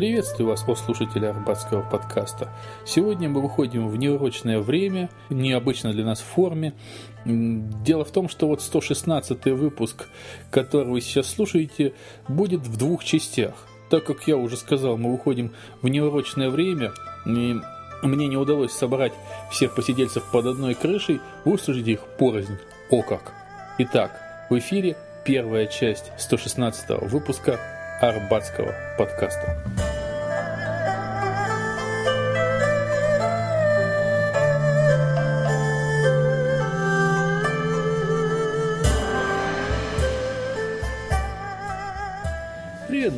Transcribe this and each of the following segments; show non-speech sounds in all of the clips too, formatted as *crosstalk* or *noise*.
Приветствую вас, о слушатели Арбатского подкаста. Сегодня мы выходим в неурочное время, необычно для нас форме. Дело в том, что вот 116 выпуск, который вы сейчас слушаете, будет в двух частях. Так как я уже сказал, мы выходим в неурочное время, и мне не удалось собрать всех посидельцев под одной крышей, вы услышите их порознь. О как! Итак, в эфире первая часть 116 выпуска Арбатского подкаста.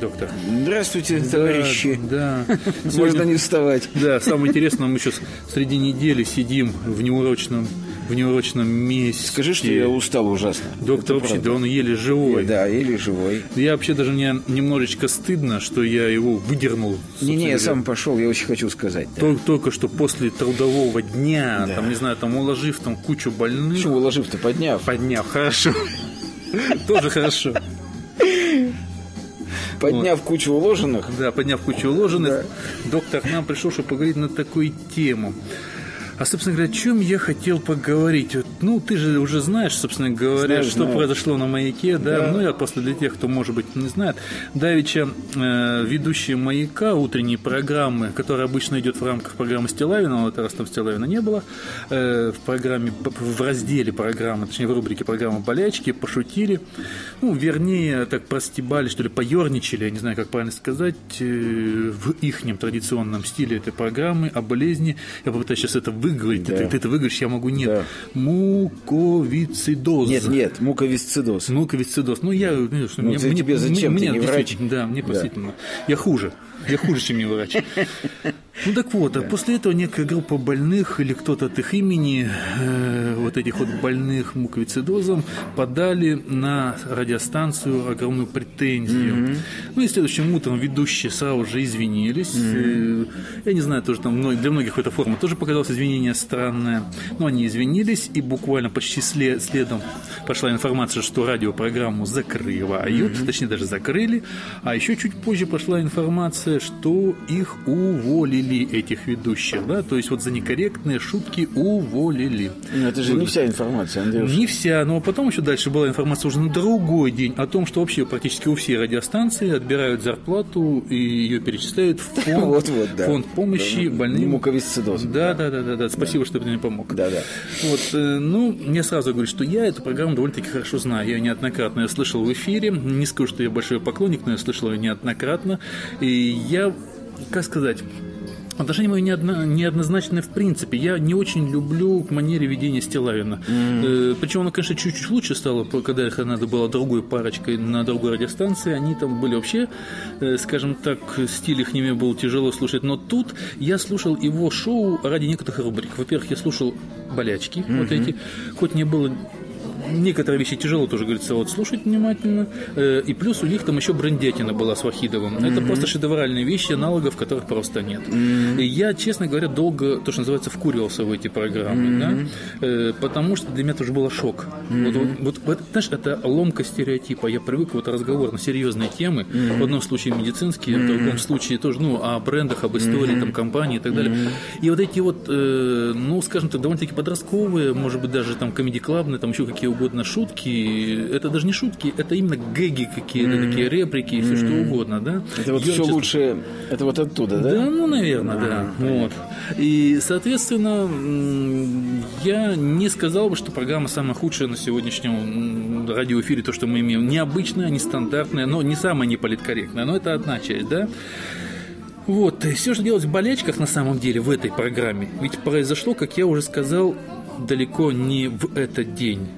Доктор. Здравствуйте, товарищи. Да. Можно не вставать. Да, самое интересное, мы сейчас среди недели сидим в неурочном в неурочном месте. Скажи, что я устал ужасно. Доктор вообще, да он еле живой. Да, еле живой. Я вообще даже мне немножечко стыдно, что я его выдернул. Не-не, я сам пошел, я очень хочу сказать. Да. Только, только что после трудового дня, да. там, не знаю, там уложив там кучу больных. Почему уложив-то, подняв? Подняв, хорошо. *laughs* Тоже хорошо. Подняв вот. кучу уложенных. Да, подняв кучу уложенных, да. доктор к нам пришел, чтобы поговорить на такую тему. А, собственно говоря, о чем я хотел поговорить? Ну, ты же уже знаешь, собственно говоря, знаю, что знаю. произошло на «Маяке», да? да? Ну, я просто для тех, кто, может быть, не знает. Давича э, ведущие «Маяка» утренней программы, которая обычно идет в рамках программы Стилавина, вот раз там Стилавина не было, э, в программе, в разделе программы, точнее, в рубрике программы «Болячки» пошутили, ну, вернее, так простебали, что ли, поерничали, я не знаю, как правильно сказать, э, в ихнем традиционном стиле этой программы о болезни. Я попытаюсь сейчас это вы выговорить. Да. Ты, ты это выговоришь, я могу нет. Да. Муковицидоз. Нет, нет, муковисцидоз. Муковисцидоз. Ну, я... Ну, ну мне, тебе зачем? Мне, ты не врач? Да, мне да. действительно. Я хуже. Я хуже, чем не врач. Ну так вот, а после этого некая группа больных или кто-то от их имени, э, вот этих вот больных муковицидозом, подали на радиостанцию огромную претензию. Mm-hmm. Ну и следующим утром ведущие сразу же извинились. Mm-hmm. Я не знаю, тоже там для многих эта форма тоже показалось извинение странное. Но они извинились, и буквально почти след, следом пошла информация, что радиопрограмму закрывают, mm-hmm. точнее даже закрыли. А еще чуть позже пошла информация, что их уволили этих ведущих, да, то есть вот за некорректные шутки уволили. Но это же вот. не вся информация, Андрюш. Не вся, но потом еще дальше была информация уже на другой день о том, что вообще практически у всех радиостанции отбирают зарплату и ее перечисляют в *laughs* фонд, вот, вот, да. фонд помощи да, больным. Муковисцидоз. Да, да, да, да, да, спасибо, да. что ты мне помог. Да, да. Вот, э, ну, мне сразу говорю, что я эту программу довольно-таки хорошо знаю, я ее неоднократно я слышал в эфире, не скажу, что я большой поклонник, но я слышал ее неоднократно, и я как сказать, Отношения мои неодно, неоднозначны в принципе. Я не очень люблю манере ведения Стилавина. Mm. Э, причем оно, конечно, чуть-чуть лучше стало, когда их надо было другой парочкой на другой радиостанции. Они там были вообще, э, скажем так, стиль их ними был тяжело слушать. Но тут я слушал его шоу ради некоторых рубрик. Во-первых, я слушал болячки mm-hmm. вот эти. Хоть не было некоторые вещи тяжело тоже, говорится, вот слушать внимательно. Э, и плюс у них там еще брендятина была с Вахидовым. Mm-hmm. Это просто шедевральные вещи, аналогов которых просто нет. Mm-hmm. И я, честно говоря, долго, то, что называется, вкуривался в эти программы, mm-hmm. да, э, потому что для меня тоже был шок. Mm-hmm. Вот, вот, вот, знаешь, это ломка стереотипа. Я привык вот разговор на серьезные темы, mm-hmm. в одном случае медицинские, mm-hmm. в другом случае тоже, ну, о брендах, об истории, mm-hmm. там, компании и так далее. Mm-hmm. И вот эти вот, э, ну, скажем так, довольно-таки подростковые, может быть, даже там комедий-клабные, там еще какие угодно шутки, это даже не шутки, это именно гэги какие-то, mm-hmm. такие реплики, mm-hmm. все что угодно, да. Это вот все лучше, это вот оттуда, да? Да, ну, наверное, да. Вот. И, соответственно, я не сказал бы, что программа самая худшая на сегодняшнем радиоэфире, то, что мы имеем. Необычная, нестандартная, но не самая неполиткорректная, но это одна часть, да. Вот, и все, что делать в болячках на самом деле в этой программе, ведь произошло, как я уже сказал, далеко не в этот день.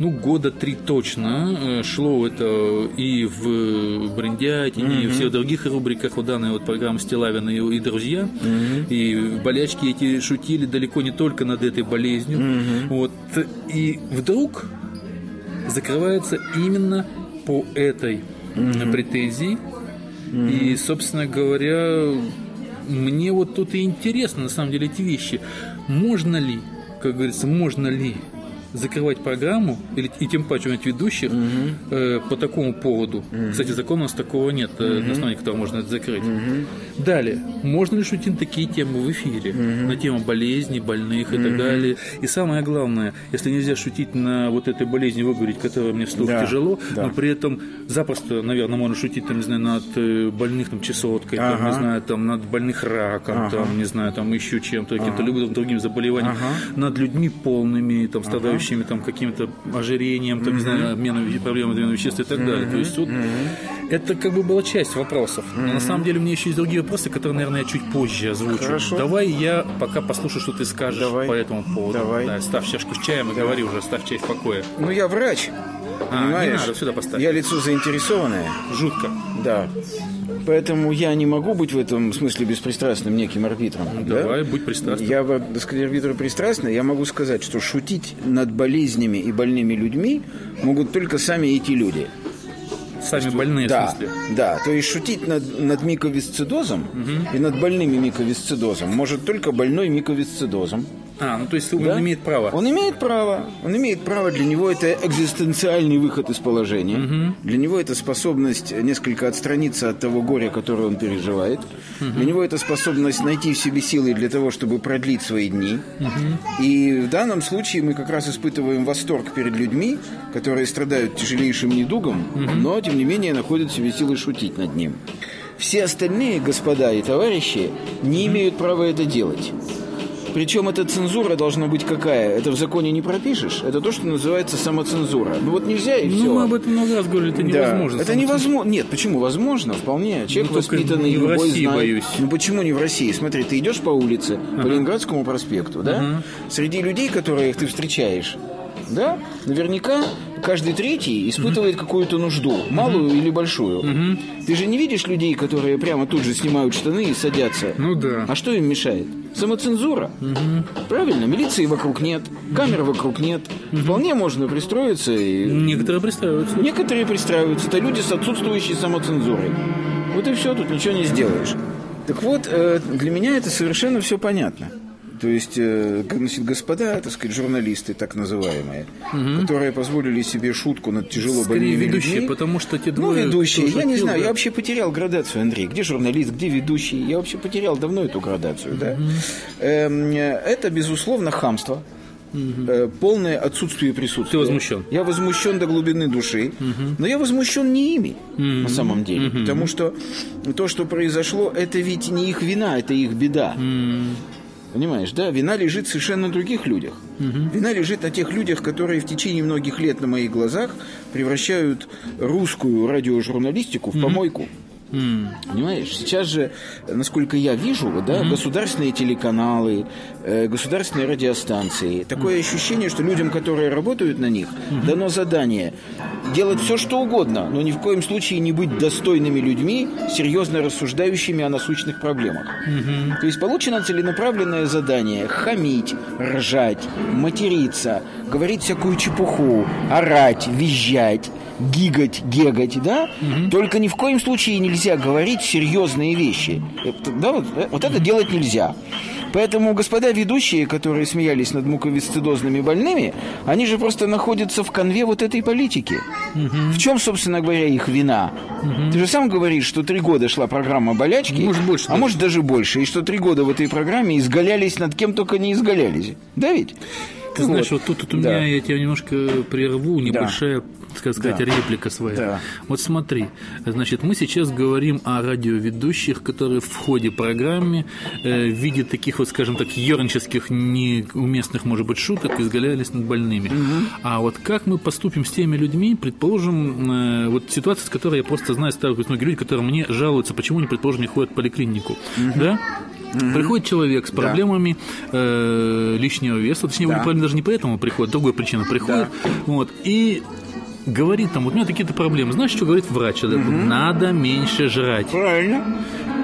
Ну, года три точно э, шло это и в Брендятине, mm-hmm. и в всех других рубриках вот данной вот программы Стилавина и, и друзья. Mm-hmm. И болячки эти шутили далеко не только над этой болезнью. Mm-hmm. Вот. И вдруг закрывается именно по этой mm-hmm. претензии. Mm-hmm. И, собственно говоря, мне вот тут и интересно, на самом деле, эти вещи. Можно ли, как говорится, можно ли закрывать программу, или, и тем паче иметь ведущих угу. э, по такому поводу. Угу. Кстати, закона у нас такого нет, угу. на основании которого можно это закрыть. Угу. Далее, можно ли шутить такие темы в эфире? Угу. На тему болезней, больных и угу. так далее. И самое главное, если нельзя шутить на вот этой болезни, выговорить, которая мне вслух да. тяжело, да. но при этом запросто, наверное, можно шутить, там, не знаю, над э, больных там чесоткой, ага. там, не знаю, там, над больных раком, ага. там, не знаю, там еще чем-то, ага. каким-то любым другим заболеванием, ага. над людьми полными, там, страдающими там каким-то ожирением, там, не знаю, обменом проблемами обмена веществ и так далее. То есть вот это как бы была часть вопросов. Но на самом деле у меня еще есть другие вопросы, которые, наверное, я чуть позже озвучу. Хорошо. Давай я пока послушаю, что ты скажешь Давай. по этому поводу. Давай. Да, ставь чашку с чаем и говори уже, ставь чай в покое. Ну, я врач. А, понимаешь? не надо, сюда поставь. Я лицо заинтересованное. Жутко. Да. Поэтому я не могу быть в этом смысле беспристрастным неким арбитром. Ну, да? Давай, будь пристрастным. Я, так сказать, арбитр пристрастный. Я могу сказать, что шутить над болезнями и больными людьми могут только сами эти люди. Сами что, больные, да, в смысле? Да, то есть шутить над, над миковисцидозом угу. и над больными миковисцидозом может только больной миковисцидозом. А, ну то есть он да? имеет право. Он имеет право. Он имеет право. Для него это экзистенциальный выход из положения. Угу. Для него это способность несколько отстраниться от того горя, которое он переживает. Угу. Для него это способность найти в себе силы для того, чтобы продлить свои дни. Угу. И в данном случае мы как раз испытываем восторг перед людьми, которые страдают тяжелейшим недугом, угу. но тем не менее находят в себе силы шутить над ним. Все остальные господа и товарищи не имеют права это делать. Причем эта цензура должна быть какая? Это в законе не пропишешь. Это то, что называется самоцензура. Ну вот нельзя и ну, все. Ну, мы об этом много раз говорили, это невозможно. Да, это невозможно. Нет, почему? Возможно, вполне. Человек ну, воспитанный, не любой в России, знает. боюсь. Ну почему не в России? Смотри, ты идешь по улице, ага. по Ленинградскому проспекту, да? Ага. Среди людей, которых ты встречаешь, да, наверняка каждый третий испытывает угу. какую-то нужду, малую угу. или большую. Угу. Ты же не видишь людей, которые прямо тут же снимают штаны и садятся. Ну да. А что им мешает? Самоцензура. Угу. Правильно, милиции вокруг нет, камер вокруг нет. Угу. Вполне можно пристроиться. И... Некоторые пристраиваются. Некоторые пристраиваются. Это люди с отсутствующей самоцензурой. Вот и все, тут ничего не сделаешь. Так вот, э, для меня это совершенно все понятно. То есть, э, значит, господа, так сказать, журналисты, так называемые, угу. которые позволили себе шутку над тяжело больными ведущие, людьми. потому что те ну, двое... Ну, ведущие, я не знаю, да? я вообще потерял градацию, Андрей. Где журналист, где ведущий? Я вообще потерял давно эту градацию, угу. да? Эм, это, безусловно, хамство. Угу. полное отсутствие присутствия. Ты возмущен? Я возмущен до глубины души, угу. но я возмущен не ими угу. на самом деле, угу. потому что то, что произошло, это ведь не их вина, это их беда. Угу. Понимаешь, да? Вина лежит совершенно на других людях. Угу. Вина лежит на тех людях, которые в течение многих лет на моих глазах превращают русскую радиожурналистику в угу. помойку. Mm. Понимаешь, сейчас же, насколько я вижу, да, mm-hmm. государственные телеканалы, э, государственные радиостанции, такое mm-hmm. ощущение, что людям, которые работают на них, mm-hmm. дано задание делать все, что угодно, но ни в коем случае не быть достойными людьми, серьезно рассуждающими о насущных проблемах. Mm-hmm. То есть получено целенаправленное задание хамить, ржать, материться, говорить всякую чепуху, орать, визжать, гигать, гегать, да? Угу. Только ни в коем случае нельзя говорить серьезные вещи. Это, да, вот, э, вот это делать нельзя. Поэтому господа ведущие, которые смеялись над муковисцидозными больными, они же просто находятся в конве вот этой политики. Угу. В чем, собственно говоря, их вина? Угу. Ты же сам говоришь, что три года шла программа болячки, может, больше, а даже. может даже больше, и что три года в этой программе изгалялись над кем только не изгалялись. Да ведь? Ты знаешь, вот, вот тут, тут да. у меня, я тебя немножко прерву, небольшая, да. так сказать, да. реплика своя. Да. Вот смотри, значит, мы сейчас говорим о радиоведущих, которые в ходе программы э, в виде таких вот, скажем так, ернических, неуместных, может быть, шуток изгалялись над больными. Угу. А вот как мы поступим с теми людьми, предположим, э, вот ситуация, с которой я просто знаю, сталкиваюсь многие люди, которые мне жалуются, почему они, предположим, не ходят в поликлинику, угу. да? Угу. Приходит человек с проблемами да. э, лишнего веса, точнее, да. даже не поэтому приходит, другой причина приходит, да. вот, и говорит там, вот у меня такие-то проблемы. Знаешь, что говорит врач? человеку? Надо меньше жрать. Правильно.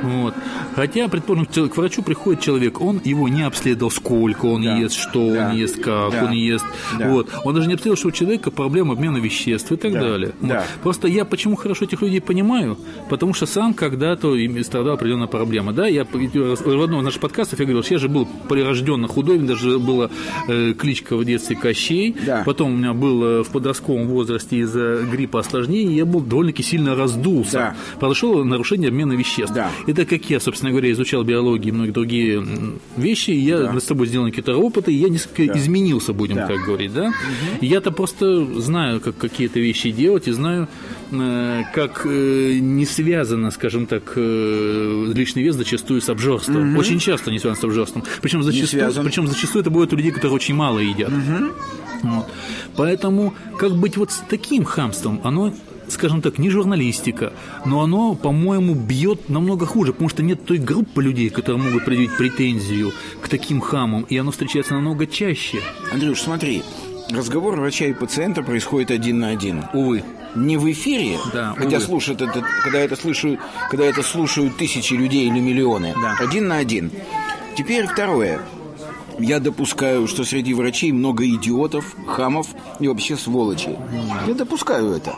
Вот. Хотя, предположим, к врачу приходит человек, он его не обследовал, сколько он Да. ест, что Да. он ест, как Да. он ест. Да. Вот. Он даже не обследовал, что у человека проблема обмена веществ и так Да. далее. Вот. Да. Просто я почему хорошо этих людей понимаю? Потому что сам когда-то страдал определенная проблема. Да? Я в одном из наших подкастов я говорил, что я же был прирожденно худой, даже была э, кличка в детстве Кощей. Да. Потом у меня был э, в подростковом возрасте из-за гриппа осложнений, я был довольно-таки сильно раздулся. Да. Произошло нарушение обмена веществ. Да. И так как я, собственно говоря, изучал биологию и многие другие вещи, я Да. над собой сделал какие-то опыты, и я несколько Да. изменился, будем Да. так говорить, да? И Я-то просто знаю, как какие-то вещи делать, и знаю, э, как э, не связано, скажем так, э, лишний вес зачастую с обжорством. Очень часто не связано с обжорством. Причем зачастую, причем зачастую это бывает у людей, которые очень мало едят. Вот. Поэтому как быть вот с таким хамством, оно скажем так, не журналистика, но оно, по-моему, бьет намного хуже, потому что нет той группы людей, которые могут предъявить претензию к таким хамам, и оно встречается намного чаще. Андрюш, смотри, разговор врача и пациента происходит один на один. Увы. Не в эфире, Да, хотя увы. слушают это, когда это слушают, когда это слушают тысячи людей или миллионы. Да. Один на один. Теперь второе. Я допускаю, что среди врачей много идиотов, хамов и вообще сволочей. Я допускаю это.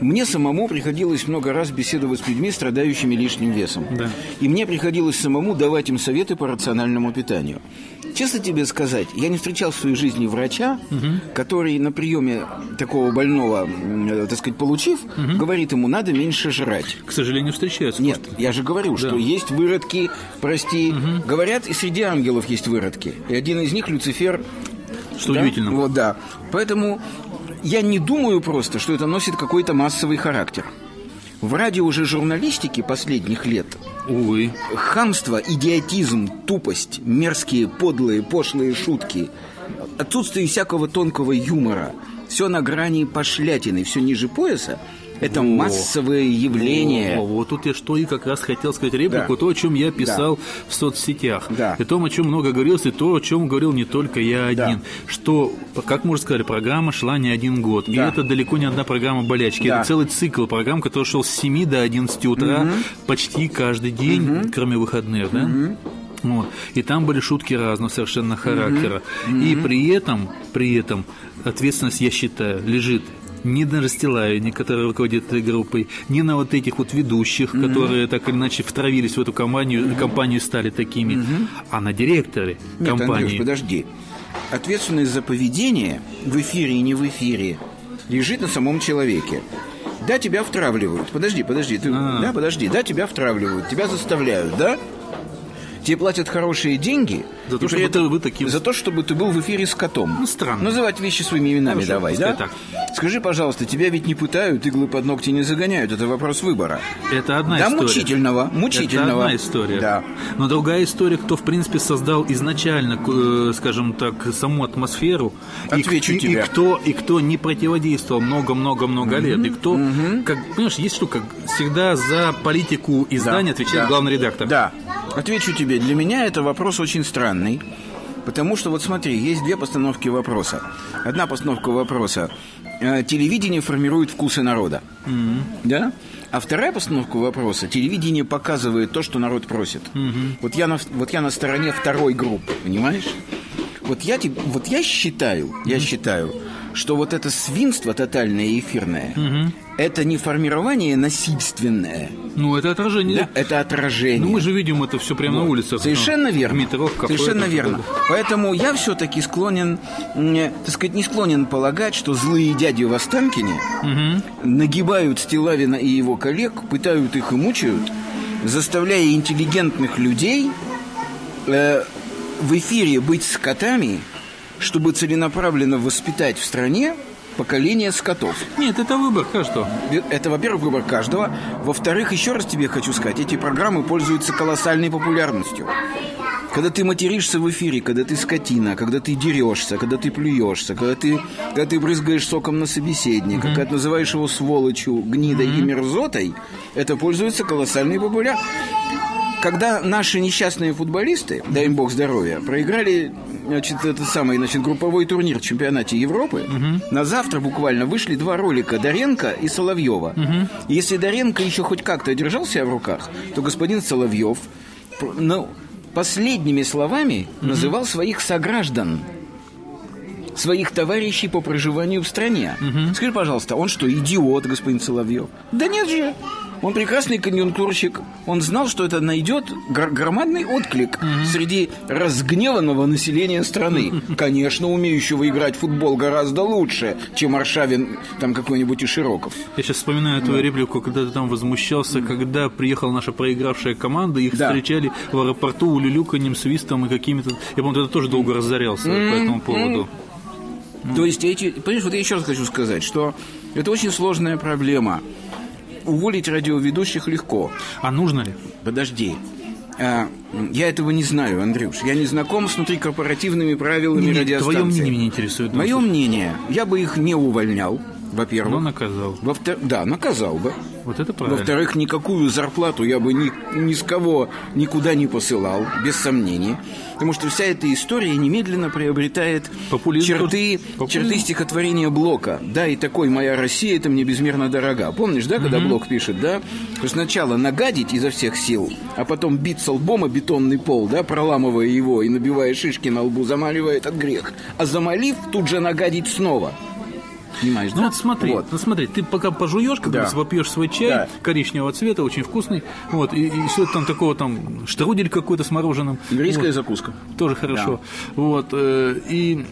Мне самому приходилось много раз беседовать с людьми, страдающими лишним весом. Да. И мне приходилось самому давать им советы по рациональному питанию. Честно тебе сказать, я не встречал в своей жизни врача, который на приеме такого больного, э, так сказать, получив, говорит ему, надо меньше жрать. К сожалению, встречаются. Нет, я же говорю, что есть выродки, прости. Говорят, и среди ангелов есть выродки. И один из них Люцифер. Что да? удивительно. Вот, да. Поэтому я не думаю просто, что это носит какой-то массовый характер. В радио уже журналистике последних лет. Увы. хамство, идиотизм, тупость, мерзкие, подлые, пошлые шутки, отсутствие всякого тонкого юмора, все на грани пошлятины, все ниже пояса, это массовое явление. О, вот тут я что и как раз хотел сказать реплику, Да. то, о чем я писал в соцсетях. Да. И том, о чем много говорилось, и то, о чем говорил не только я Да. один. Что, как мы уже сказали, программа шла не один год. И Да. это далеко не одна программа болячки. Да. Это целый цикл программ, который шел с 7 до 11 утра почти каждый день, кроме выходных, да? Вот. И там были шутки разного совершенно характера. И при этом, при этом ответственность, я считаю, лежит не на Растилавине, который руководит этой группой, не на вот этих вот ведущих, которые так или иначе втравились в эту компанию, компанию и стали такими, а на директоре Нет, компании. Андрюш, подожди. Ответственность за поведение в эфире и не в эфире лежит на самом человеке. Да, тебя втравливают. Подожди, подожди. Ты, А. Да, подожди. Да, тебя втравливают. Тебя заставляют, да? Тебе платят хорошие деньги. За то, и чтобы ты- вы таким- За то, чтобы ты был в эфире с котом. Ну, странно. Называть вещи своими именами Хорошо, давай, да? пускай Скажи, пожалуйста, тебя ведь не пытают, иглы под ногти не загоняют. Это вопрос выбора. Это одна да, история. мучительного, мучительного. Это одна история. Да. Но другая история, кто, в принципе, создал изначально, э, скажем так, саму атмосферу. и- Отвечу и, тебе. И кто, и кто не противодействовал много-много-много лет. И кто, как, понимаешь, есть штука, всегда за политику издания отвечает да. главный редактор. Да. Отвечу тебе. Для меня это вопрос очень странный. Потому что, вот смотри, есть две постановки вопроса. Одна постановка вопроса. э, Телевидение формирует вкусы народа. Да? А вторая постановка вопроса. Телевидение показывает то, что народ просит. Вот, я на, вот я на стороне второй группы, понимаешь? Вот я, вот я считаю, я считаю, что вот это свинство тотальное и эфирное, это не формирование насильственное, Ну, это отражение. да, это отражение. Ну, мы же видим это все прямо на улицах. Совершенно Ну, верно. Метро, Совершенно верно. Поэтому я все-таки склонен, м, так сказать, не склонен полагать, что злые дяди в Останкине нагибают Стилавина и его коллег, пытают их и мучают, заставляя интеллигентных людей э, в эфире быть скотами, чтобы целенаправленно воспитать в стране поколение скотов. Нет, это выбор каждого. Это, во-первых, выбор каждого. Во-вторых, еще раз тебе хочу сказать, эти программы пользуются колоссальной популярностью. Когда ты материшься в эфире, когда ты скотина, когда ты дерешься, когда ты плюешься, когда ты, когда ты брызгаешь соком на собеседника, когда ты называешь его сволочью, гнидой и мерзотой, это пользуется колоссальной популярностью. Когда наши несчастные футболисты, дай им бог здоровья, проиграли значит, этот самый значит, групповой турнир в чемпионате Европы, на завтра буквально вышли два ролика Доренко и Соловьева. Если Доренко еще хоть как-то держал себя в руках, то господин Соловьев ну, последними словами называл своих сограждан своих товарищей по проживанию в стране. Скажи, пожалуйста, он что, идиот, господин Соловьев? Да нет же. Он прекрасный конъюнктурщик. Он знал, что это найдет гр- громадный отклик угу. среди разгневанного населения страны. *laughs* Конечно, умеющего играть в футбол гораздо лучше, чем Аршавин там какой-нибудь и Широков. Я сейчас вспоминаю твою реплику, когда ты там возмущался, когда приехала наша проигравшая команда, их да. встречали в аэропорту улюлюканьем, свистом и какими-то... Я помню, ты тоже долго разорялся mm-hmm. по этому поводу. Mm-hmm. То есть эти... Понимаешь, вот я еще раз хочу сказать, что это очень сложная проблема уволить радиоведущих легко. А нужно ли? Подожди. А, я этого не знаю, Андрюш. Я не знаком с внутрикорпоративными правилами не, радиостанции. Твое мнение меня интересует. Мое мнение, я бы их не увольнял во-первых. Но наказал. Во да, наказал бы. Вот это правильно. Во-вторых, никакую зарплату я бы ни, ни с кого никуда не посылал, без сомнений. Потому что вся эта история немедленно приобретает Популизм черты, черты стихотворения Блока. Да, и такой «Моя Россия, это мне безмерно дорога». Помнишь, да, когда угу. Блок пишет, да? Что сначала нагадить изо всех сил, а потом биться лбом о бетонный пол, да, проламывая его и набивая шишки на лбу, замаливая этот грех. А замолив, тут же нагадить снова – Понимаешь, ну да? вот смотри, вот. ну смотри, ты пока пожуешь, когда да. попьешь свой чай да. коричневого цвета, очень вкусный, вот, и, и все там такого там штрудель какой-то с мороженым. Еврейская вот, закуска. Тоже хорошо. Да. Вот, э, и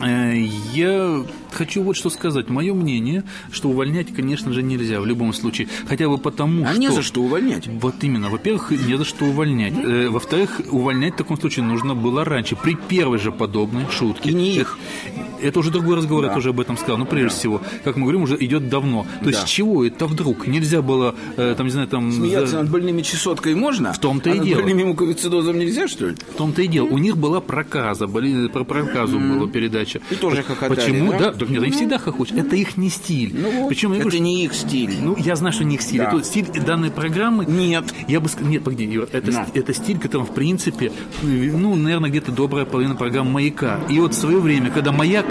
Э, я хочу вот что сказать. Мое мнение, что увольнять, конечно же, нельзя в любом случае. Хотя бы потому, а что... не за что увольнять. Вот именно. Во-первых, не за что увольнять. Mm-hmm. Во-вторых, увольнять в таком случае нужно было раньше, при первой же подобной шутке. И не их. Это, это уже другой разговор, да. я тоже об этом сказал. Но прежде да. всего, как мы говорим, уже идет давно. То да. есть, чего это вдруг? Нельзя было, э, там, не знаю, там... Смеяться за... над больными чесоткой можно? В том-то а и дело. над больными муковицидозом нельзя, что ли? В том-то и дело. У них была проказа, были, про проказу mm-hmm. была передача. И тоже хохотали. Почему? Да, да так нет, они всегда хохочут. Это их не стиль. Ну, Причем, это говорю, не их стиль. Ну, я знаю, что не их стиль. Да. Это стиль данной программы. Нет. Я бы сказал, нет, погоди, это, да. это стиль, которым, в принципе, ну, наверное, где-то добрая половина программ «Маяка». И вот в свое время, когда «Маяк»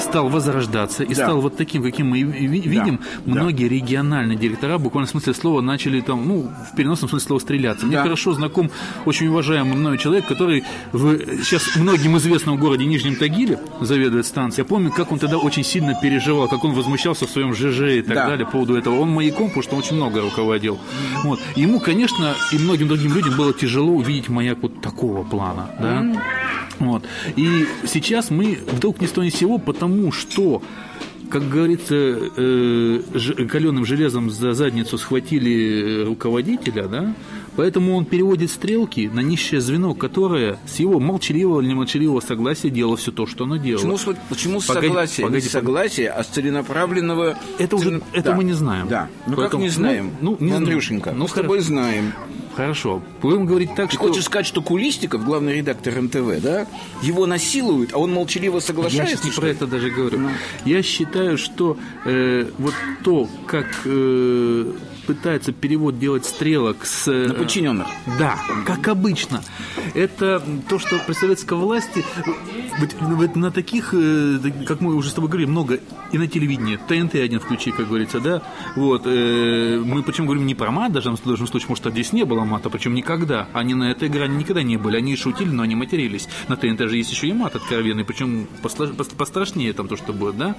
стал возрождаться и да. стал вот таким, каким мы видим, да. многие да. региональные директора буквально в смысле слова начали там, ну, в переносном смысле слова стреляться. Мне да. хорошо знаком очень уважаемый мной человек, который в сейчас многим известном городе Нижнем Тагиле заведует станцией. Я помню, как он тогда очень сильно переживал, как он возмущался в своем ЖЖ и так да. далее по поводу этого. Он маяком, потому что он очень много руководил. Вот. Ему, конечно, и многим другим людям было тяжело увидеть маяк вот такого плана. Да? Mm. Вот. И сейчас мы вдруг ни с того ни с сего, потому что как говорится, э, каленым железом за задницу схватили руководителя, да, поэтому он переводит стрелки на низшее звено, которое с его молчаливого или немолчаливого согласия делало все то, что оно делало. Почему, почему погоди, согласие? Погоди, не согласие, а с целенаправленного... Это, уже, это да. мы не знаем. Да, ну Поэтому, как не знаем? Ну, ну не Андрюшенька, ну, мы с тобой знаем. Хорошо. Будем говорить так, Ты что... хочешь сказать, что Кулистиков, главный редактор НТВ, да, его насилуют, а он молчаливо соглашается? Я сейчас не про это даже говорю. Ну. Я считаю, что э, вот то, как э, пытается перевод делать стрелок с... Э, на подчиненных. Да, как обычно. Это то, что при советской власти вот, на таких, э, как мы уже с тобой говорили, много и на телевидении. ТНТ один включи, как говорится, да. Вот. Э, мы почему говорим не про мат, даже в должном случае, может, а здесь не было мата, причем никогда. Они на этой грани никогда не были. Они шутили, но они матерились. На ТНТ же есть еще и мат откровенный, причем пострашнее там то, что будет, да.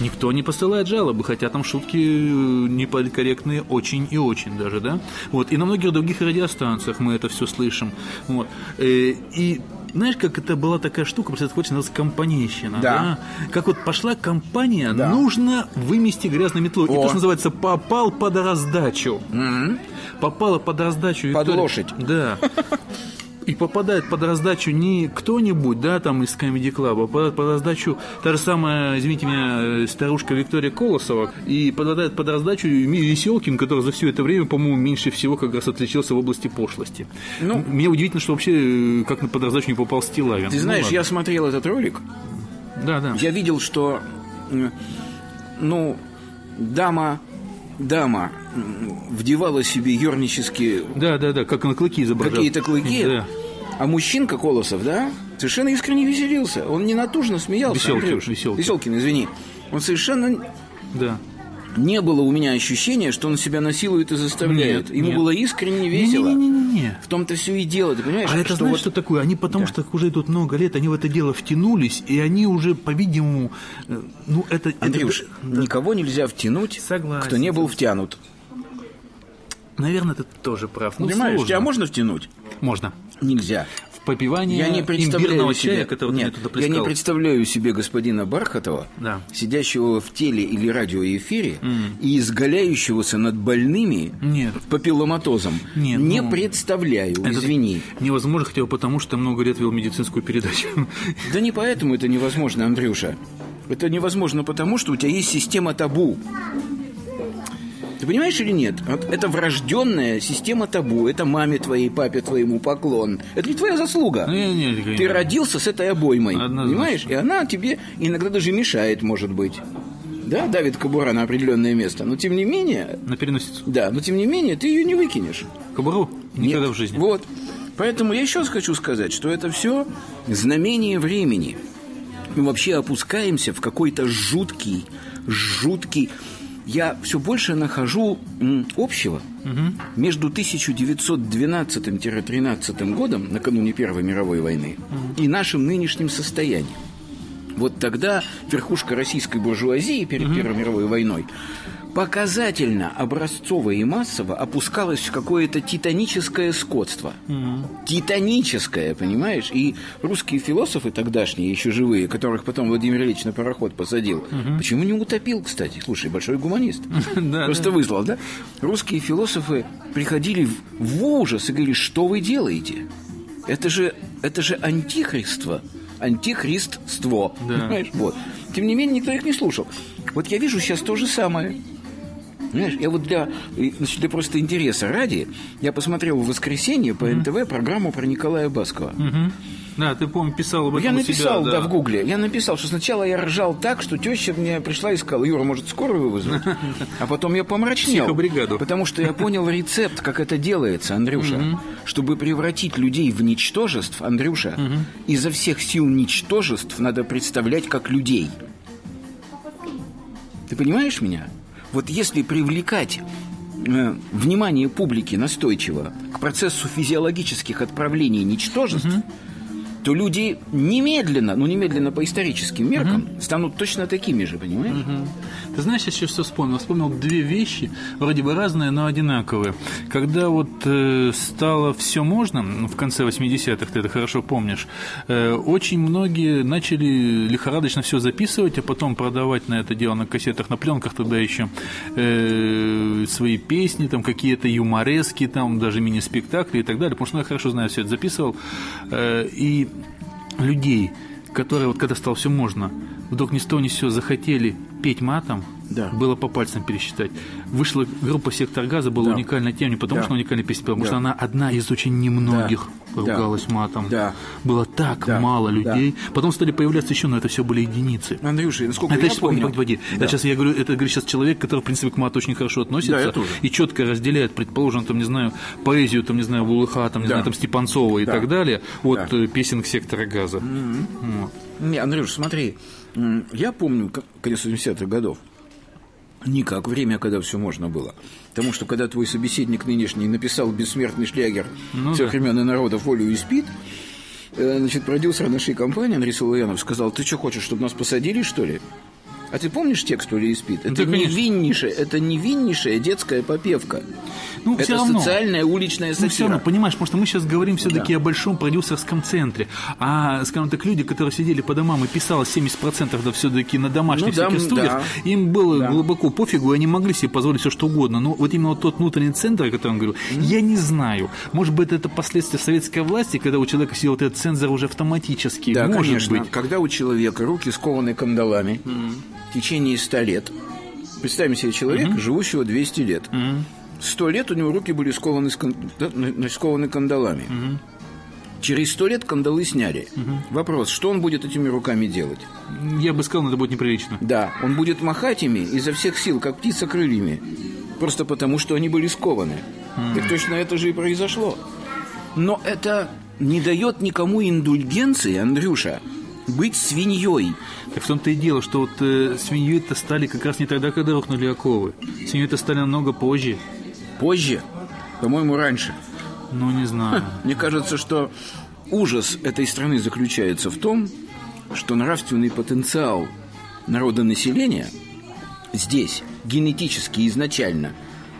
Никто не посылает жалобы, хотя там шутки неполиткорректные очень очень и очень даже, да. Вот. И на многих других радиостанциях мы это все слышим. Вот. Э, и знаешь, как это была такая штука, просто это хочется называться компанейщина. Да. да. Как вот пошла компания, да. нужно вымести грязной метлой. О. И то, что называется, попал под раздачу. Mm-hmm. Попала под раздачу. Под Виктория. лошадь. Да. И попадает под раздачу не кто-нибудь, да, там из Comedy Club, а попадает под раздачу та же самая, извините меня, старушка Виктория Колосова, и попадает под раздачу Веселкин, который за все это время, по-моему, меньше всего как раз отличился в области пошлости. Ну, Мне удивительно, что вообще э, как на под раздачу не попал Стилавин. Ты знаешь, ну, я смотрел этот ролик. Да, да. Я видел, что, ну, дама дама вдевала себе юрнические Да, да, да, как на клыки изображал. какие-то клыки, Да. а мужчинка Колосов, да, совершенно искренне веселился. Он не натужно смеялся. Веселкин, Андрюш. Веселкин. Веселкин, извини. Он совершенно Да. Не было у меня ощущения, что он себя насилует и заставляет. Нет, Ему нет. было искренне весело. Не-не-не-не. В том-то все и дело, ты понимаешь? А это знаешь, вот- что такое? Они потому что уже тут много лет, они в это дело втянулись, и они уже, по-видимому, э, ну это... это- Андрюш, да, никого нельзя втянуть, Согласен, кто не был втянут. Наверное, ты тоже прав. Ну, Понимаешь, сложно. тебя можно втянуть? Можно. Нельзя. Попивание Я не имбирного себе, чая, который ты Нет, туда я не плескал. представляю себе господина Бархатова, Да. сидящего в теле или радиоэфире и изгаляющегося над больными Нет. папилломатозом. Нет, не ну, представляю, Это извини. Невозможно хотя бы потому, что много лет вел медицинскую передачу. Да не поэтому это невозможно, Андрюша. Это невозможно потому, что у тебя есть система табу. Ты понимаешь или нет? Вот это врожденная система табу. Это маме твоей, папе твоему поклон. Это не твоя заслуга. Ну, я- не- не- Ты родился с этой обоймой. Однозначно. Понимаешь? И она тебе иногда даже мешает, может быть. Да, давит кобура на определенное место. Но тем не менее, На переносицу. да, но тем не менее, ты ее не выкинешь. Кобуру? Никогда Нет. в жизни. Вот. Поэтому я еще раз хочу сказать, что это все знамение времени. Мы вообще опускаемся в какой-то жуткий, жуткий... Я все больше нахожу общего между 1912-13 годом, накануне Первой мировой войны, и нашим нынешним состоянием. Вот тогда верхушка российской буржуазии перед Первой мировой войной показательно, образцово и массово опускалась в какое-то титаническое скотство. Титаническое, понимаешь? И русские философы тогдашние, еще живые, которых потом Владимир Ильич на пароход посадил, почему не утопил, кстати? Слушай, большой гуманист. *laughs* Просто выслал, да? Русские философы приходили в- в ужас и говорили, что вы делаете? Это же, это же антихриство. Антихристство. Да. *laughs* Понимаешь? Вот. Тем не менее, никто их не слушал. Вот я вижу сейчас то же самое. Знаешь, я вот для, значит, для просто интереса ради, я посмотрел в воскресенье по НТВ программу про Николая Баскова. Да, ты, помню, писал об этом Я написал, себя, да. в Гугле. Я написал, что сначала я ржал так, что теща мне пришла и сказала, Юра, может, скорую вызвать? *laughs* А потом я помрачнел. Психобригаду. Потому что я понял рецепт, как это делается, Андрюша. Чтобы превратить людей в ничтожеств, Андрюша, изо всех сил ничтожеств надо представлять как людей. Ты понимаешь меня? Вот если привлекать э, внимание публики настойчиво к процессу физиологических отправлений ничтожеств, то люди немедленно, ну немедленно по историческим меркам, станут точно такими же, понимаешь? Ты знаешь, я сейчас все вспомнил. Вспомнил две вещи, вроде бы разные, но одинаковые. Когда вот э, стало все можно, в конце 80-х, ты это хорошо помнишь, э, очень многие начали лихорадочно все записывать, а потом продавать на это дело на кассетах, на пленках тогда еще э, свои песни, там какие-то юморески, там даже мини-спектакли и так далее, потому что ну, я хорошо знаю, все это записывал. Э, и людей, которые вот когда стало все можно, вдруг ни с того ни с сего захотели петь матом, Да. было по пальцам пересчитать. Вышла группа «Сектор газа», была Да. уникальной тем, не потому Да. что уникальная песня, потому Да. что она одна из очень немногих Да. ругалась матом. Да. Было так Да. мало Да. людей. Потом стали появляться еще, но это все были единицы. Андрюша, насколько Это я сейчас помню... погоди, погоди. Это сейчас я говорю, это говорит сейчас человек, который, в принципе, к мату очень хорошо относится Да, я тоже. и четко разделяет, предположим, там, не знаю, поэзию, там, не знаю, Вулыха, там, не Да. знаю, там, Степанцова и Да. так далее, от Да. э, песен сектора газа. Вот. Не, Андрюш, смотри, я помню конец 80-х годов. Не как время, когда все можно было. Потому что когда твой собеседник нынешний написал бессмертный шлягер Ну всех да. времен и народов волю и спит, э, значит, продюсер нашей компании Андрей Солоянов сказал, ты что хочешь, чтобы нас посадили, что ли? А ты помнишь текст «Оли и спит»? Это Да, невиннейшая, это невиннейшая детская попевка. Ну, это всё равно. социальная уличная Ну, сатира. все равно, понимаешь, потому что мы сейчас говорим все-таки Да. о большом продюсерском центре. А, скажем так, люди, которые сидели по домам и писали 70% да все-таки на домашних Ну, да, всяких студиях, да. им было Да. глубоко пофигу, и они могли себе позволить все что угодно. Но вот именно вот тот внутренний центр, о котором говорю, я не знаю. Может быть, это последствия советской власти, когда у человека сидел вот этот цензор уже автоматически. Да, Может конечно. быть. Когда у человека руки скованы кандалами в течение 100 лет, представим себе человека, живущего 200 лет, 100 лет у него руки были скованы, да, скованы кандалами. Через 100 лет кандалы сняли. Вопрос, что он будет этими руками делать? Я бы сказал, это будет неприлично. Да, он будет махать ими изо всех сил, как птица крыльями. просто потому, что они были скованы. Так точно это же и произошло. Но это не дает никому индульгенции, Андрюша, быть свиньей. Так в том-то и дело, что вот э, свиньей-то стали как раз не тогда, когда рухнули оковы. Свиньей-то стали намного позже. Позже? По-моему, раньше. Ну, не знаю. Мне кажется, что ужас этой страны заключается в том, что нравственный потенциал народонаселения здесь генетически изначально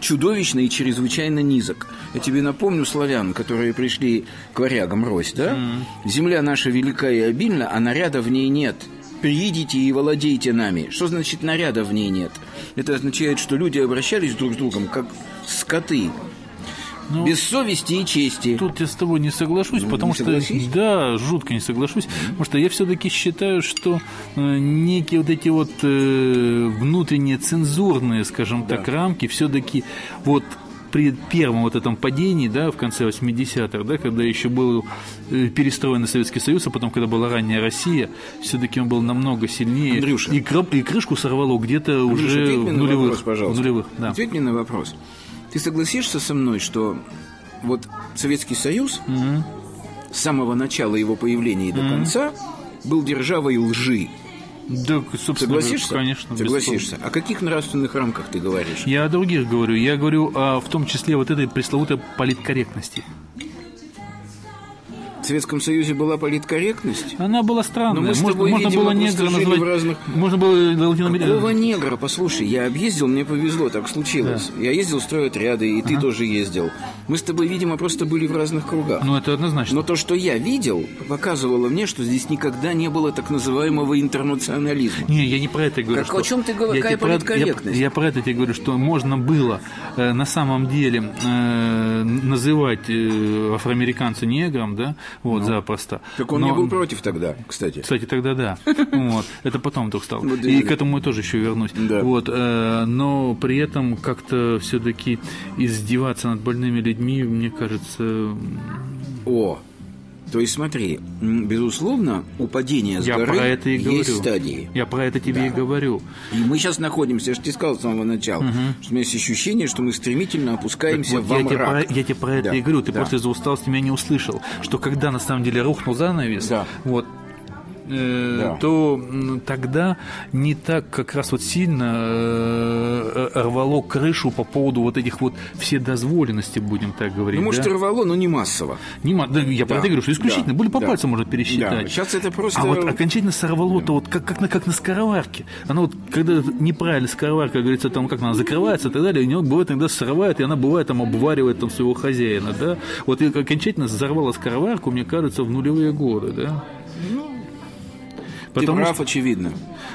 чудовищно и чрезвычайно низок. Я тебе напомню славян, которые пришли к варягам Рось, да? Земля наша велика и обильна, а наряда в ней нет. Приидите и владейте нами. Что значит наряда в ней нет? Это означает, что люди обращались друг с другом как скоты. Ну, без совести и чести. Тут я с тобой не соглашусь, Ну, потому не что да, жутко не соглашусь, потому что я все-таки считаю, что э, некие вот эти вот э, внутренние цензурные, скажем так, рамки все-таки вот при первом вот этом падении, да, в конце 80-х, да, когда еще был э, перестроенный Советский Союз, а потом, когда была ранняя Россия, все-таки он был намного сильнее. Андрюша. И, крап- и крышку сорвало где-то уже в нулевых. вопрос, пожалуйста. В нулевых, да. Ответь мне на вопрос. Ты согласишься со мной, что вот Советский Союз с самого начала его появления и до конца был державой лжи? Да, собственно, Согласишься? Конечно. Согласишься. О каких нравственных рамках ты говоришь? Я о других говорю. Я говорю о, в том числе вот этой пресловутой политкорректности. В Советском Союзе была политкорректность? Она была странная. Но мы с тобой, можно видимо, было негра назвать... в разных- Можно было латиноамериканца... Какого негра? Послушай, я объездил, мне повезло, так случилось. Я ездил в стройотряды, и ты тоже ездил. Мы с тобой, видимо, просто были в разных кругах. Ну, это однозначно. Но то, что я видел, показывало мне, что здесь никогда не было так называемого интернационализма. Не, я не про это говорю. Как- что- о чем ты говоришь? Какая политкорректность? Я, я про это тебе говорю, что можно было э, на самом деле э, называть э, афроамериканца негром, да, вот, запросто. Ну. Так он Но- не был против тогда, кстати. Кстати, тогда да. *laughs* Вот. Это потом только стал. Вот И именно. к этому я тоже еще вернусь. Да. Вот. э, Но при этом как-то все-таки издеваться над больными людьми, мне кажется, О, то есть смотри, безусловно, у падения с я горы про это и говорю. есть стадии. Я про это тебе и говорю. И мы сейчас находимся, я же тебе сказал с самого начала, что у меня есть ощущение, что мы стремительно опускаемся Вот в я, тебе про, я тебе про это Да, и говорю, ты да. просто из-за усталости меня не услышал, что когда на самом деле рухнул занавес, Да. вот, э, Да. то тогда не так как раз вот сильно э, рвало крышу по поводу вот этих вот вседозволенности, будем так говорить. Ну, может, да? рвало, но не массово. Не да, я про Да, это говорю, что исключительно. да, Были по да. пальцам можно пересчитать. Да, сейчас это просто- А вот окончательно сорвало-то вот как, как, на, как на скороварке. Оно вот, когда неправильно скороварка, говорится, там, как она закрывается и так далее, у него бывает иногда срывает, и она бывает там обваривает там своего хозяина, да. Вот и окончательно взорвала скороварку, мне кажется, в нулевые годы, да. Ты прав, очевидно.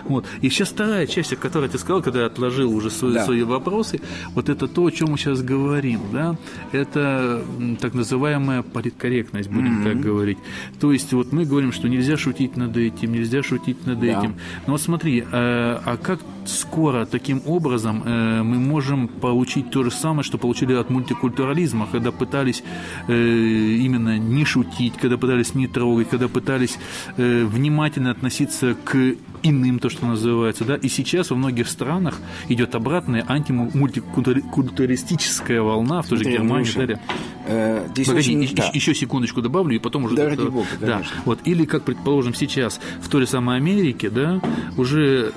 Вот. И сейчас вторая часть, о которой ты сказал, когда я отложил уже свои, Да. свои вопросы, вот это то, о чем мы сейчас говорим, да, это так называемая политкорректность, будем так говорить. То есть вот мы говорим, что нельзя шутить над этим, нельзя шутить над Да. этим. Но вот смотри, э, а как скоро таким образом э, мы можем получить то же самое, что получили от мультикультурализма, когда пытались э, именно не шутить, когда пытались не трогать, когда пытались э, внимательно относиться к иным, то, что называется, да, и сейчас во многих странах идет обратная антимультикультуристическая волна, в той же Смотри, Германии и Андрюша, так далее. э, здесь Погоди, очень- да. еще секундочку добавлю, и потом уже... Да, ради бога, да. Вот, или, как предположим, сейчас в той же самой Америке, да, уже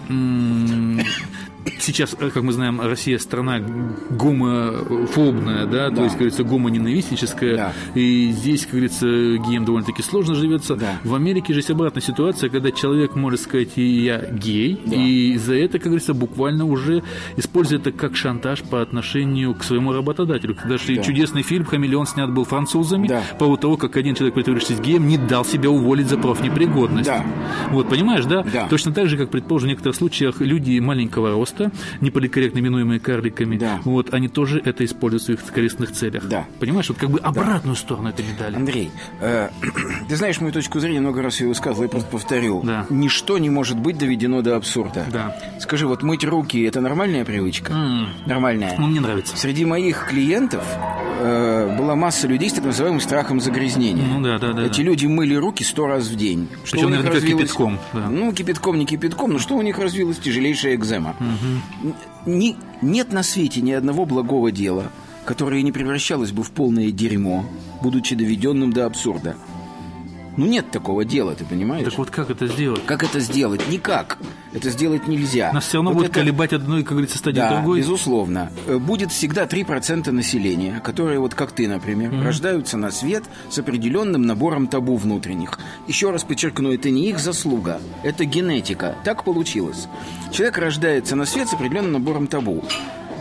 сейчас, э, как мы знаем, Россия страна гомофобная, да, то Да. есть, как говорится, гомоненавистническая, Да. и здесь, как говорится, геям довольно-таки сложно живется. Да. В Америке же есть обратная ситуация, когда человек может сказать, я гей, Да. и за это, как говорится, буквально уже использует это как шантаж по отношению к своему работодателю. Даже Да. чудесный фильм «Хамелеон» снят был французами Да. по поводу того, как один человек, притворившись геем, не дал себя уволить за профнепригодность. Да. Вот, понимаешь, да? Да. Точно так же, как, предположим, в некоторых случаях люди маленького роста, неполикорректно именуемые карликами, Да. вот, они тоже это используют в своих корыстных целях. Да. Понимаешь, вот как бы обратную сторону этой медали. Андрей, э, *clears throat* ты знаешь мою точку зрения, много раз я ее высказывал, я просто повторю. Да. Ничто не может быть доведено до абсурда. Да. Скажи, вот мыть руки – это нормальная привычка? М. Нормальная. Ну, мне нравится. Среди моих клиентов э, была масса людей с так называемым страхом загрязнения. Ну да, да, да. Эти да. люди мыли руки сто раз в день. Что Причем у них развилось? кипятком, да. Ну, кипятком, не кипятком, но что у них развилась тяжелейшая экзема. Ни- нет на свете ни одного благого дела, которое не превращалось бы в полное дерьмо, будучи доведенным до абсурда. Ну, нет такого дела, ты понимаешь? Так вот как это сделать? Как это сделать? Никак. Это сделать нельзя. Нас все равно Вот будет это- колебать одной, как говорится, стадии да, другой. безусловно. Э, Будет всегда 3% населения, которые, вот как ты, например, рождаются на свет с определенным набором табу внутренних. Еще раз подчеркну, это не их заслуга, это генетика. Так получилось. Человек рождается на свет с определенным набором табу.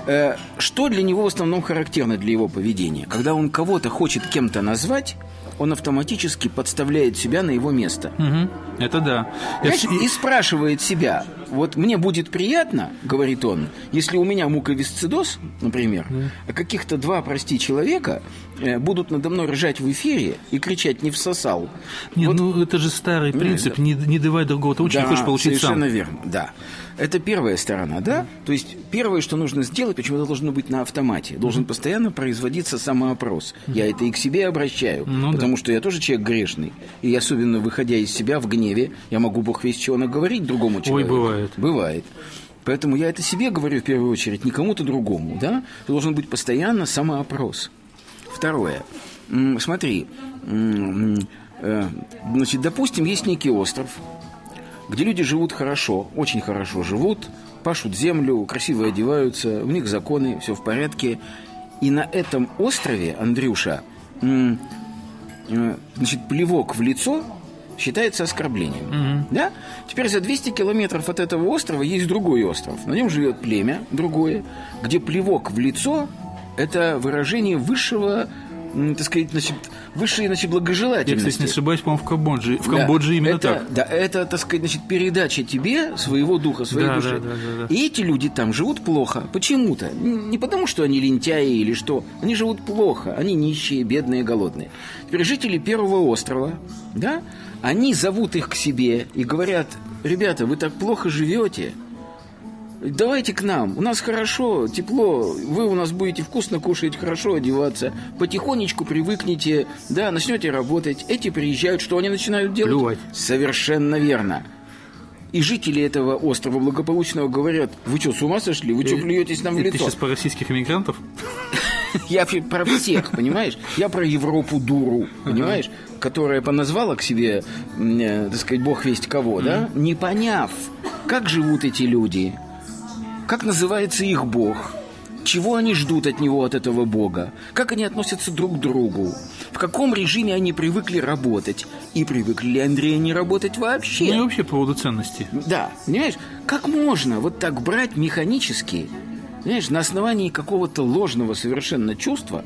Э, Что для него в основном характерно для его поведения? Когда он кого-то хочет кем-то назвать, он автоматически подставляет себя на его место. Мгм. Это да. Знаешь, и спрашивает себя, вот мне будет приятно, говорит он, если у меня муковисцидоз, например, а каких-то два, прости, человека будут надо мной ржать в эфире и кричать «не всосал». Не, Вот ну это же старый принцип, не, не давай другого, ты лучше не хочешь получить совершенно сам. верно, да. Это первая сторона, да? То есть первое, что нужно сделать, почему это должно быть на автомате. Должен постоянно производиться самоопрос. Я это и к себе обращаю, Ну да. потому что я тоже человек грешный. И особенно выходя из себя в гневе, я могу бог весь чего наговорить другому человеку. бывает. Бывает. Поэтому я это себе говорю в первую очередь, не кому-то другому, да? Должен быть постоянно самоопрос. Второе. Смотри, э, значит, допустим, есть некий остров, где люди живут хорошо, очень хорошо живут, пашут землю, красиво одеваются, у них законы, все в порядке. И на этом острове, Андрюша, э, значит, плевок в лицо считается оскорблением. Да? Теперь за 200 километров от этого острова есть другой остров. На нем живет племя другое, где плевок в лицо – это выражение высшего, так сказать, значит, высшей значит, Я, благожелательности. кстати, не ошибаюсь, по-моему, в Камбодже. В Да, Камбодже именно это, так. Да, это, так сказать, значит, передача тебе своего духа, своей Да, души. да, да, да, да. И эти люди там живут плохо. Почему-то. Не потому, что они лентяи или что. Они живут плохо. Они нищие, бедные, голодные. Теперь жители первого острова, да, они зовут их к себе и говорят, ребята, вы так плохо живете, Давайте к нам. У нас хорошо, тепло. Вы у нас будете вкусно кушать, хорошо одеваться. Потихонечку привыкнете, да, начнете работать. Эти приезжают, что они начинают делать? Плювать. Совершенно верно. И жители этого острова благополучного говорят, вы что, с ума сошли? Вы что, плюетесь нам в лицо? сейчас по российских иммигрантов? *laughs* Я про всех, понимаешь? Я про Европу дуру, понимаешь? Которая поназвала к себе, э, так сказать, бог весть кого, да? Не поняв, как живут эти люди, как называется их бог, чего они ждут от него, от этого бога, как они относятся друг к другу, в каком режиме они привыкли работать, и привыкли ли, Андрей, они работать вообще. Ну и вообще по поводу ценностей. Да, понимаешь, как можно вот так брать механически, знаешь, на основании какого-то ложного совершенно чувства?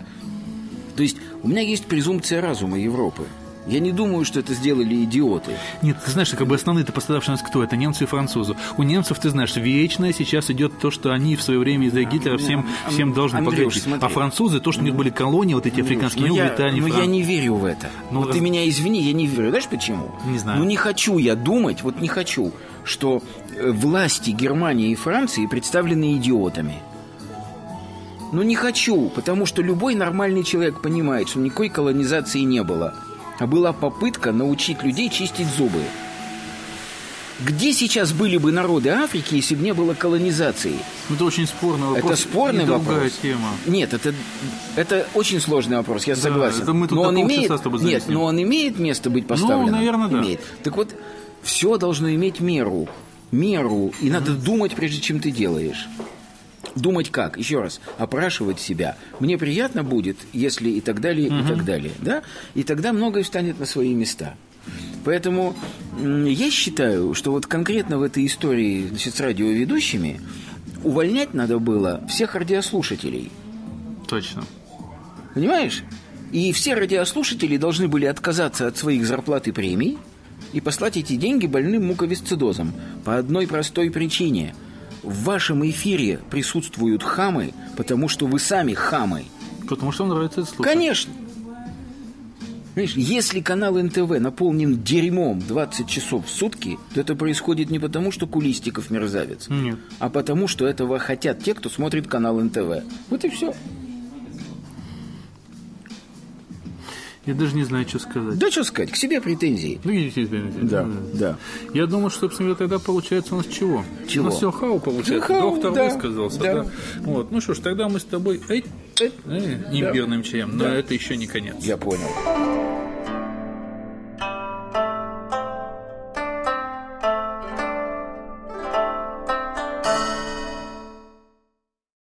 То есть у меня есть презумпция разума Европы. Я не думаю, что это сделали идиоты. Нет, ты знаешь, как бы основные-то пострадавшие у нас кто? Это немцы и французы. У немцев, ты знаешь, вечно сейчас идет то, что они в свое время из-за Гитлера всем, всем должны Андрюш, смотри. А французы, то, что у них были колонии, вот эти африканские, Но ну, я, Британия, но я не верю в это. Ну, вот раз- ты меня извини, я не верю. Знаешь почему? Не знаю. Ну не хочу я думать, вот не хочу, что э, власти Германии и Франции представлены идиотами. Ну не хочу, потому что любой нормальный человек понимает, что никакой колонизации не было. А была попытка научить людей чистить зубы. Где сейчас были бы народы Африки, если бы не было колонизации? Ну, это очень спорный вопрос. Это спорный и вопрос. тема. Нет, это, это очень сложный вопрос, я Да, согласен. это мы тут но он имеет, с тобой нет, но он имеет место быть поставленным. наверное, да. Имеет. Так вот, все должно иметь меру. Меру. И надо думать, прежде чем ты делаешь. Думать как? Еще раз, опрашивать себя. Мне приятно будет, если и так далее, и так далее. Да? И тогда многое встанет на свои места. Поэтому я считаю, что вот конкретно в этой истории значит, с радиоведущими увольнять надо было всех радиослушателей. Точно. Понимаешь? И все радиослушатели должны были отказаться от своих зарплат и премий и послать эти деньги больным муковисцидозом. По одной простой причине. В вашем эфире присутствуют хамы, потому что вы сами хамы. Потому что вам нравится это слушать. Конечно. Понимаешь, если канал НТВ наполнен дерьмом 20 часов в сутки, то это происходит не потому, что Кулистиков мерзавец, Нет. а потому, что этого хотят те, кто смотрит канал НТВ. Вот и все. Я даже не знаю, что сказать. Да что сказать, к себе претензии. Ну, идите, извините. Да, да. Я думаю, что, собственно говоря, тогда получается у нас чего? Чего? У нас все хау получается. Хау, Доктор да, высказался, да. да. Вот. Ну что ж, тогда мы с тобой эй, эй, имбирным чаем. Но это еще не конец. Я понял.